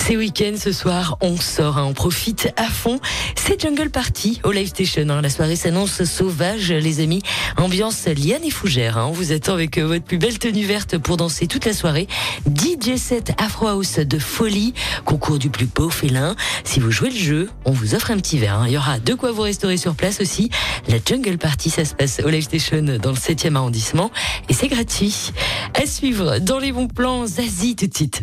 C'est week-end ce soir, on sort, hein, on profite à fond. C'est Jungle Party au Live Station. hein. La soirée s'annonce sauvage, les amis. Ambiance liane et fougère. hein. On vous attend avec euh, votre plus belle tenue verte pour danser toute la soirée. DJ set Afro House de folie, concours du plus beau félin. Si vous jouez le jeu, on vous offre un petit verre. hein. Il y aura de quoi vous restaurer sur place aussi. La Jungle Party, ça se passe au Live Station dans le 7e arrondissement et c'est gratuit. À suivre dans les bons plans, Zazie tout de suite.